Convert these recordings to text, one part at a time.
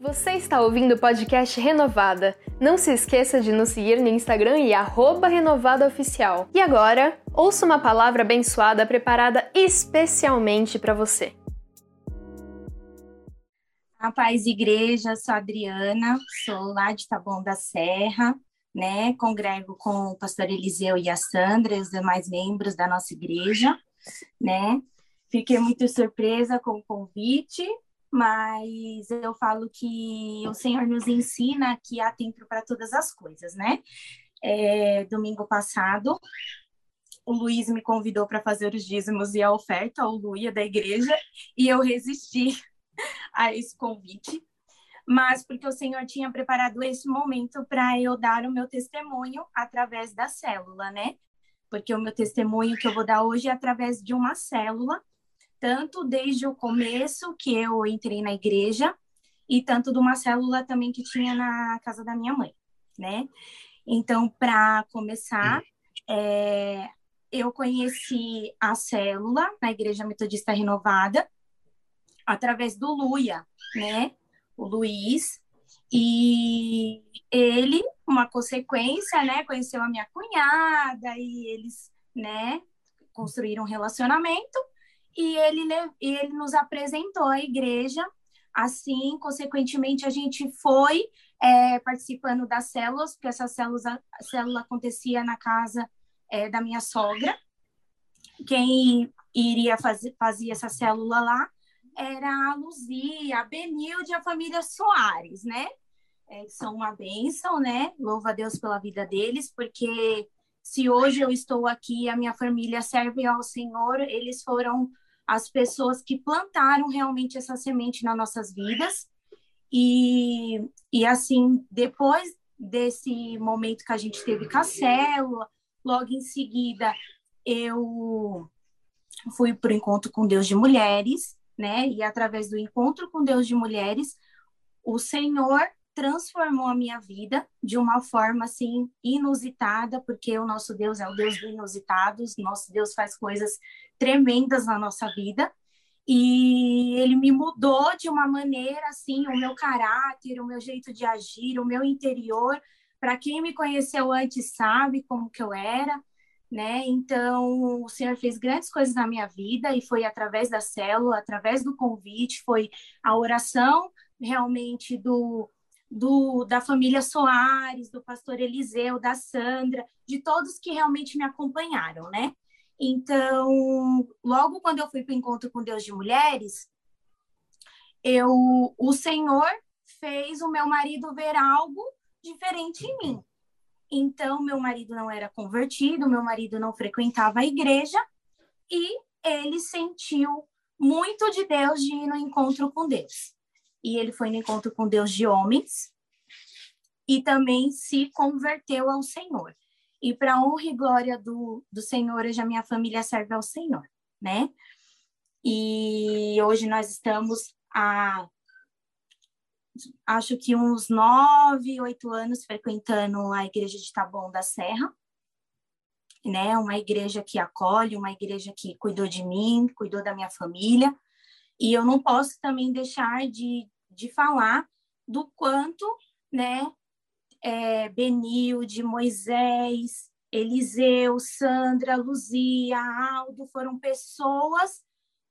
Você está ouvindo o podcast Renovada. Não se esqueça de nos seguir no Instagram e renovadaoficial. E agora, ouça uma palavra abençoada preparada especialmente para você. A paz igreja, sou Adriana, sou lá de Taboão da Serra, né? Congrego com o pastor Eliseu e a Sandra e os demais membros da nossa igreja, né? Fiquei muito surpresa com o convite, mas eu falo que o Senhor nos ensina que há tempo para todas as coisas, né? É, domingo passado, o Luiz me convidou para fazer os dízimos e a oferta, o Luia da igreja, e eu resisti a esse convite, mas porque o Senhor tinha preparado esse momento para eu dar o meu testemunho através da célula, né? Porque o meu testemunho que eu vou dar hoje é através de uma célula tanto desde o começo que eu entrei na igreja e tanto de uma célula também que tinha na casa da minha mãe, né? Então, para começar, é, eu conheci a célula na Igreja Metodista Renovada através do Luia, né? O Luiz. E ele, uma consequência, né? Conheceu a minha cunhada e eles, né? Construíram um relacionamento e ele, ele nos apresentou a igreja. Assim, consequentemente, a gente foi é, participando das células, porque essa célula, célula acontecia na casa é, da minha sogra. Quem iria fazer fazia essa célula lá era a Luzia, a Benilde e a família Soares, né? É, são uma bênção, né? Louva a Deus pela vida deles, porque se hoje eu estou aqui, a minha família serve ao Senhor, eles foram as pessoas que plantaram realmente essa semente nas nossas vidas. E, e assim, depois desse momento que a gente teve com a célula, logo em seguida eu fui para o encontro com Deus de mulheres, né? E através do encontro com Deus de mulheres, o Senhor transformou a minha vida de uma forma assim inusitada, porque o nosso Deus é o Deus do inusitado, nosso Deus faz coisas tremendas na nossa vida. E ele me mudou de uma maneira assim, o meu caráter, o meu jeito de agir, o meu interior. Para quem me conheceu antes sabe como que eu era, né? Então, o Senhor fez grandes coisas na minha vida e foi através da célula, através do convite, foi a oração realmente do do, da família Soares, do pastor Eliseu, da Sandra, de todos que realmente me acompanharam, né? Então, logo quando eu fui para o encontro com Deus de Mulheres, eu, o Senhor fez o meu marido ver algo diferente em mim. Então, meu marido não era convertido, meu marido não frequentava a igreja e ele sentiu muito de Deus de ir no encontro com Deus e ele foi no encontro com Deus de homens e também se converteu ao Senhor. E para honra e glória do, do Senhor, hoje a minha família serve ao Senhor, né? E hoje nós estamos há, acho que uns nove, oito anos frequentando a igreja de Taboão da Serra, né? Uma igreja que acolhe, uma igreja que cuidou de mim, cuidou da minha família. E eu não posso também deixar de, de falar do quanto, né, é, Benilde, Moisés, Eliseu, Sandra, Luzia, Aldo, foram pessoas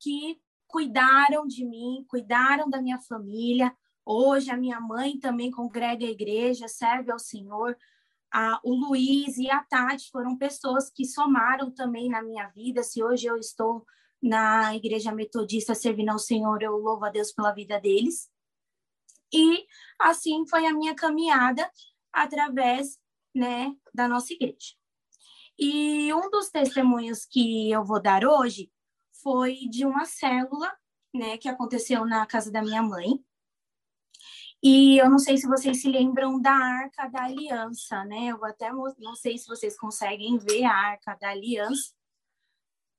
que cuidaram de mim, cuidaram da minha família. Hoje a minha mãe também congrega a igreja, serve ao Senhor. A, o Luiz e a Tati foram pessoas que somaram também na minha vida. Se hoje eu estou na igreja metodista servindo ao Senhor, eu louvo a Deus pela vida deles. E assim foi a minha caminhada através, né, da nossa igreja. E um dos testemunhos que eu vou dar hoje foi de uma célula, né, que aconteceu na casa da minha mãe. E eu não sei se vocês se lembram da Arca da Aliança, né? Eu até não sei se vocês conseguem ver a Arca da Aliança,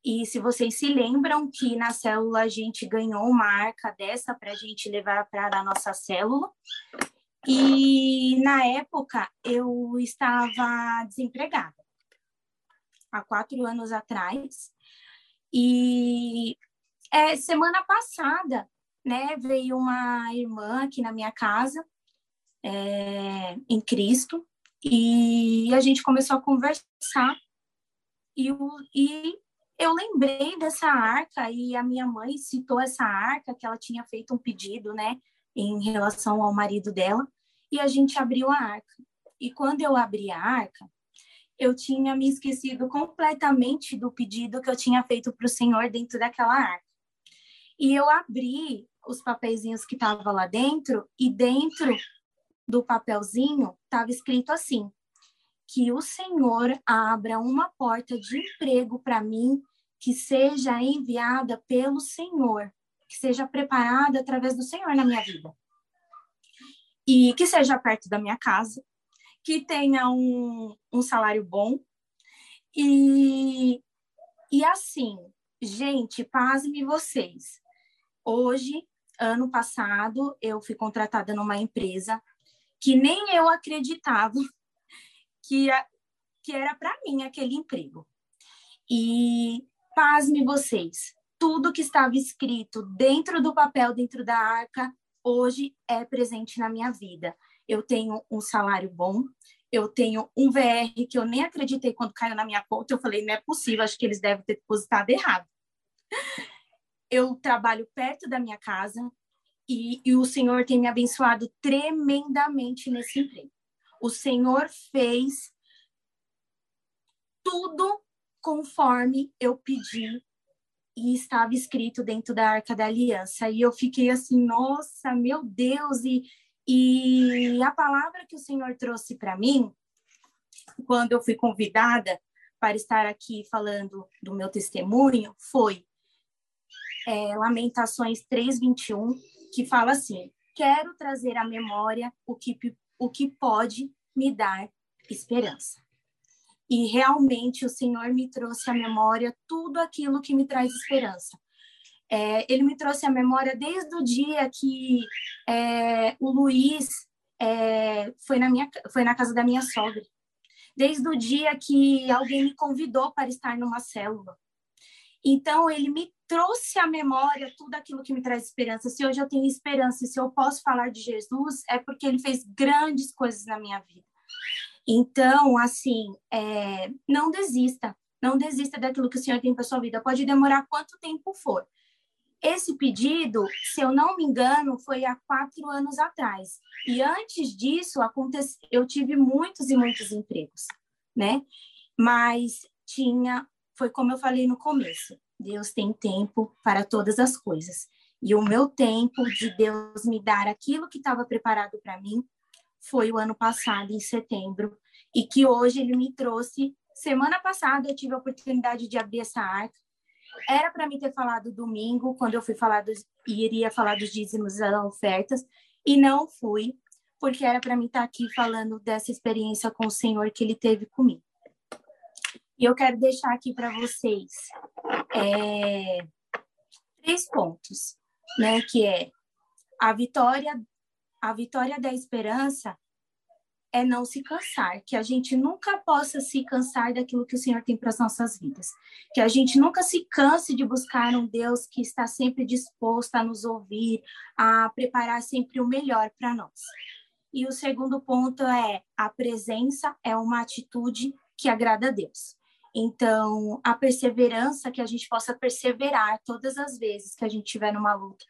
e se vocês se lembram que na célula a gente ganhou uma arca dessa para a gente levar para a nossa célula. E na época eu estava desempregada, há quatro anos atrás. E é, semana passada né, veio uma irmã aqui na minha casa, é, em Cristo, e a gente começou a conversar. E, e eu lembrei dessa arca, e a minha mãe citou essa arca, que ela tinha feito um pedido, né, em relação ao marido dela, e a gente abriu a arca. E quando eu abri a arca, eu tinha me esquecido completamente do pedido que eu tinha feito para o Senhor dentro daquela arca. E eu abri os papeizinhos que estavam lá dentro, e dentro do papelzinho estava escrito assim: que o Senhor abra uma porta de emprego para mim que seja enviada pelo Senhor, que seja preparada através do Senhor na minha vida. E que seja perto da minha casa, que tenha um, um salário bom. E, e assim, gente, pasme vocês. Hoje, ano passado, eu fui contratada numa empresa que nem eu acreditava que, que era para mim aquele emprego. E pasme vocês, tudo que estava escrito dentro do papel, dentro da arca, hoje é presente na minha vida. Eu tenho um salário bom, eu tenho um VR que eu nem acreditei quando caiu na minha conta. Eu falei, não é possível, acho que eles devem ter depositado errado. Eu trabalho perto da minha casa, e, e o Senhor tem me abençoado tremendamente nesse emprego. O Senhor fez tudo conforme eu pedi e estava escrito dentro da Arca da Aliança. E eu fiquei assim, nossa, meu Deus! E, e a palavra que o Senhor trouxe para mim, quando eu fui convidada para estar aqui falando do meu testemunho, foi é, Lamentações 3:21, que fala assim: Quero trazer à memória o que, o que pode me dar esperança. E realmente o Senhor me trouxe à memória tudo aquilo que me traz esperança. É, ele me trouxe à memória desde o dia que é, o Luiz é, foi, na minha, foi na casa da minha sogra. Desde o dia que alguém me convidou para estar numa célula. Então, ele me trouxe à memória tudo aquilo que me traz esperança. Se hoje eu tenho esperança, se eu posso falar de Jesus, é porque ele fez grandes coisas na minha vida. Então, assim, é, não desista. Não desista daquilo que o Senhor tem para sua vida. Pode demorar quanto tempo for. Esse pedido, se eu não me engano, foi há quatro anos atrás. E antes disso, acontece, eu tive muitos e muitos empregos, né? Mas tinha foi como eu falei no começo: Deus tem tempo para todas as coisas. E o meu tempo de Deus me dar aquilo que estava preparado para mim foi o ano passado, em setembro, e que hoje ele me trouxe. Semana passada eu tive a oportunidade de abrir essa arca. Era para mim ter falado domingo, quando eu fui falar dos, iria falar dos dízimos das ofertas, e não fui, porque era para mim estar aqui falando dessa experiência com o Senhor que ele teve comigo. E eu quero deixar aqui para vocês é, três pontos, né? Que é a vitória, a vitória da esperança é não se cansar, que a gente nunca possa se cansar daquilo que o Senhor tem para as nossas vidas, que a gente nunca se canse de buscar um Deus que está sempre disposto a nos ouvir, a preparar sempre o melhor para nós. E o segundo ponto é a presença é uma atitude que agrada a Deus. Então, a perseverança, que a gente possa perseverar todas as vezes que a gente tiver numa luta.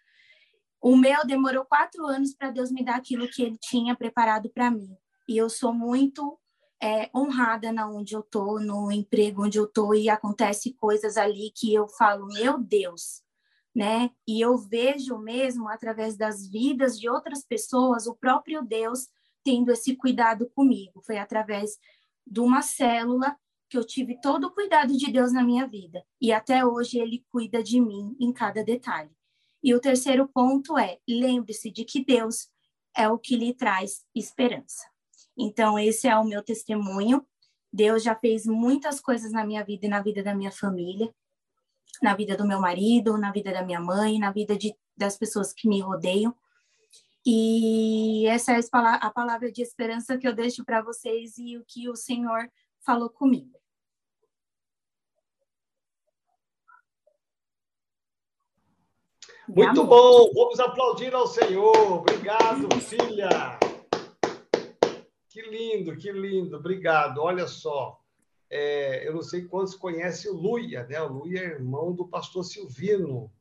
O meu demorou quatro anos para Deus me dar aquilo que Ele tinha preparado para mim. E eu sou muito é, honrada na onde eu tô, no emprego onde eu tô, e acontece coisas ali que eu falo, meu Deus, né? E eu vejo mesmo através das vidas de outras pessoas o próprio Deus tendo esse cuidado comigo. Foi através de uma célula que eu tive todo o cuidado de Deus na minha vida e até hoje ele cuida de mim em cada detalhe. E o terceiro ponto é: lembre-se de que Deus é o que lhe traz esperança. Então, esse é o meu testemunho. Deus já fez muitas coisas na minha vida e na vida da minha família, na vida do meu marido, na vida da minha mãe, na vida de, das pessoas que me rodeiam. E essa é a palavra de esperança que eu deixo para vocês e o que o Senhor falou comigo. Muito bom, vamos aplaudir ao Senhor. Obrigado, filha. Que lindo, que lindo, obrigado. Olha só, é, eu não sei quantos conhecem o Luia, né? O Luia é irmão do pastor Silvino.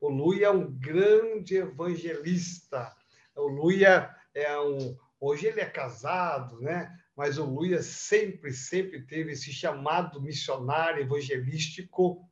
O Luia é um grande evangelista. O Luia é um. Hoje ele é casado, né? Mas o Luia sempre, sempre teve esse chamado missionário evangelístico.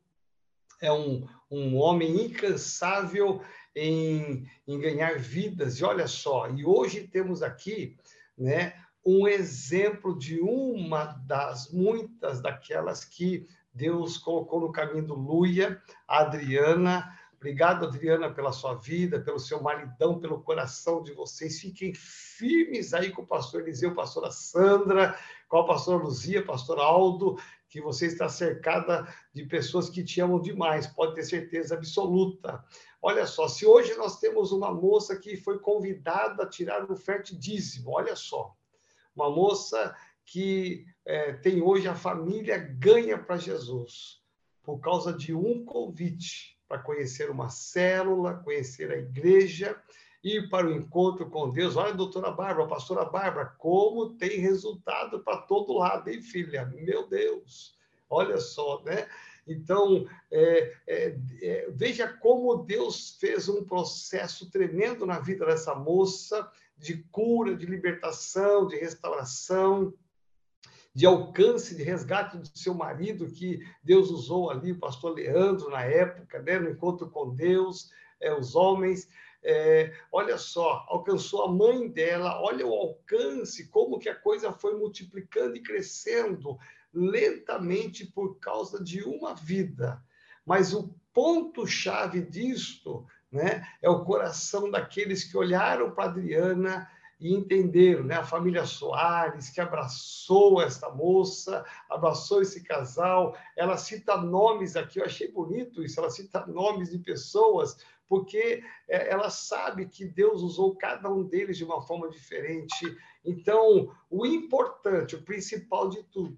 É um, um homem incansável em, em ganhar vidas. E olha só, e hoje temos aqui né, um exemplo de uma das muitas daquelas que Deus colocou no caminho do Luia, a Adriana. Obrigado, Adriana, pela sua vida, pelo seu maridão, pelo coração de vocês. Fiquem firmes aí com o pastor Eliseu, pastora Sandra, com a pastora Luzia, pastor Aldo, que você está cercada de pessoas que te amam demais, pode ter certeza absoluta. Olha só, se hoje nós temos uma moça que foi convidada a tirar o fértil dízimo, olha só, uma moça que é, tem hoje a família ganha para Jesus por causa de um convite para conhecer uma célula, conhecer a igreja, ir para o encontro com Deus. Olha, doutora Bárbara, pastora Bárbara, como tem resultado para todo lado, hein, filha? Meu Deus, olha só, né? Então, é, é, é, veja como Deus fez um processo tremendo na vida dessa moça, de cura, de libertação, de restauração, de alcance, de resgate do seu marido, que Deus usou ali, o pastor Leandro, na época, né, no encontro com Deus, é, os homens. É, olha só, alcançou a mãe dela, olha o alcance, como que a coisa foi multiplicando e crescendo lentamente por causa de uma vida. Mas o ponto-chave disto né, é o coração daqueles que olharam para Adriana e entenderam, né? A família Soares, que abraçou esta moça, abraçou esse casal. Ela cita nomes aqui, eu achei bonito isso, ela cita nomes de pessoas, porque é, ela sabe que Deus usou cada um deles de uma forma diferente. Então, o importante, o principal de tudo,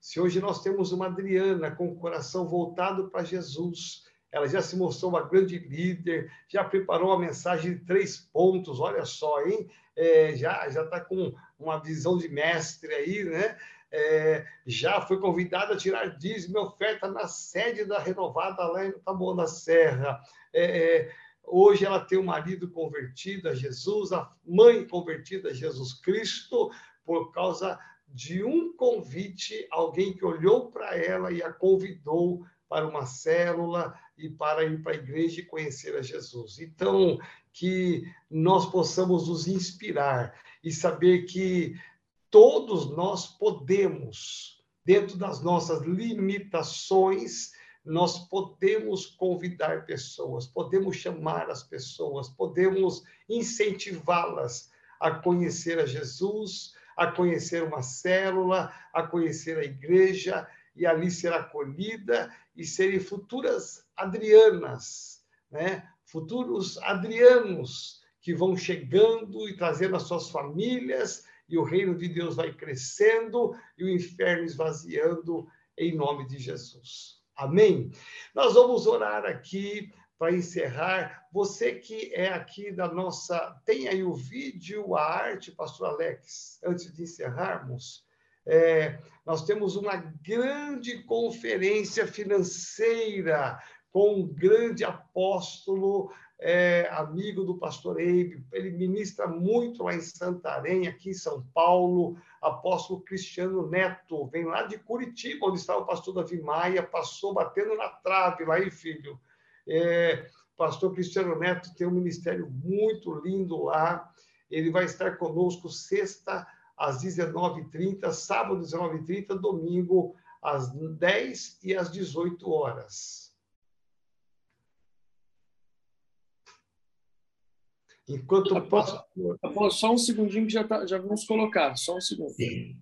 se hoje nós temos uma Adriana com o coração voltado para Jesus, ela já se mostrou uma grande líder, já preparou uma mensagem de três pontos, olha só, hein? É, já está com uma visão de mestre aí, né? É, já foi convidada a tirar dízimo e oferta na sede da Renovada lá em Taboão da Serra. É, é, hoje ela tem um marido convertido a Jesus, a mãe convertida a Jesus Cristo, por causa de um convite, alguém que olhou para ela e a convidou para uma célula e para ir para a igreja e conhecer a Jesus. Então, que nós possamos nos inspirar e saber que todos nós podemos, dentro das nossas limitações, nós podemos convidar pessoas, podemos chamar as pessoas, podemos incentivá-las a conhecer a Jesus, a conhecer uma célula, a conhecer a igreja e ali ser acolhida e serem futuras Adrianas, né? futuros Adrianos que vão chegando e trazendo as suas famílias e o reino de Deus vai crescendo e o inferno esvaziando em nome de Jesus. Amém? Nós vamos orar aqui para encerrar. Você que é aqui da nossa. Tem aí o vídeo, a arte, Pastor Alex, antes de encerrarmos. É, nós temos uma grande conferência financeira com um grande apóstolo, é, amigo do pastor Eibe. Ele ministra muito lá em Santarém, aqui em São Paulo. Apóstolo Cristiano Neto, vem lá de Curitiba, onde estava o pastor Davi Maia, passou batendo na trave lá, aí, filho. É, pastor Cristiano Neto tem um ministério muito lindo lá. Ele vai estar conosco sexta às 19h30, sábado às 19h30, domingo às 10 e às 18 horas. Enquanto pastor... Só um segundinho que já, tá, já vamos colocar, só um segundo. Sim.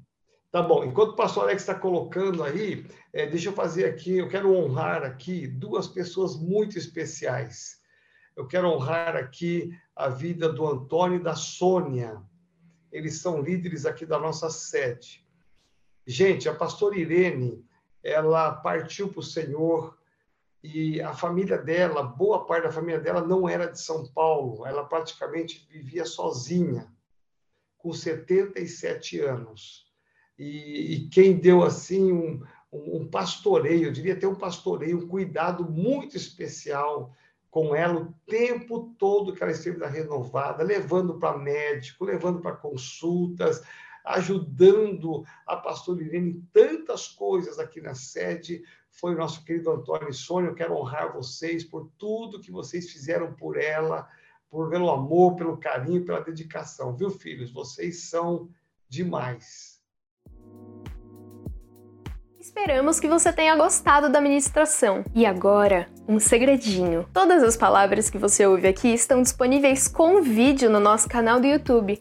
Tá bom. Enquanto o pastor Alex está colocando aí, é, deixa eu fazer aqui, eu quero honrar aqui duas pessoas muito especiais. Eu quero honrar aqui a vida do Antônio e da Sônia eles são líderes aqui da nossa sede. Gente, a pastora Irene, ela partiu para o Senhor e a família dela, boa parte da família dela não era de São Paulo, ela praticamente vivia sozinha, com 77 anos. E, e quem deu assim um, um, um pastoreio, eu diria ter um pastoreio, um cuidado muito especial com ela o tempo todo que ela esteve na renovada, levando para médico, levando para consultas, ajudando a pastora Irene em tantas coisas aqui na sede, foi o nosso querido Antônio e Sônia. Eu quero honrar vocês por tudo que vocês fizeram por ela, por pelo amor, pelo carinho, pela dedicação, viu, filhos? Vocês são demais. Esperamos que você tenha gostado da ministração. E agora, um segredinho. Todas as palavras que você ouve aqui estão disponíveis com vídeo no nosso canal do YouTube.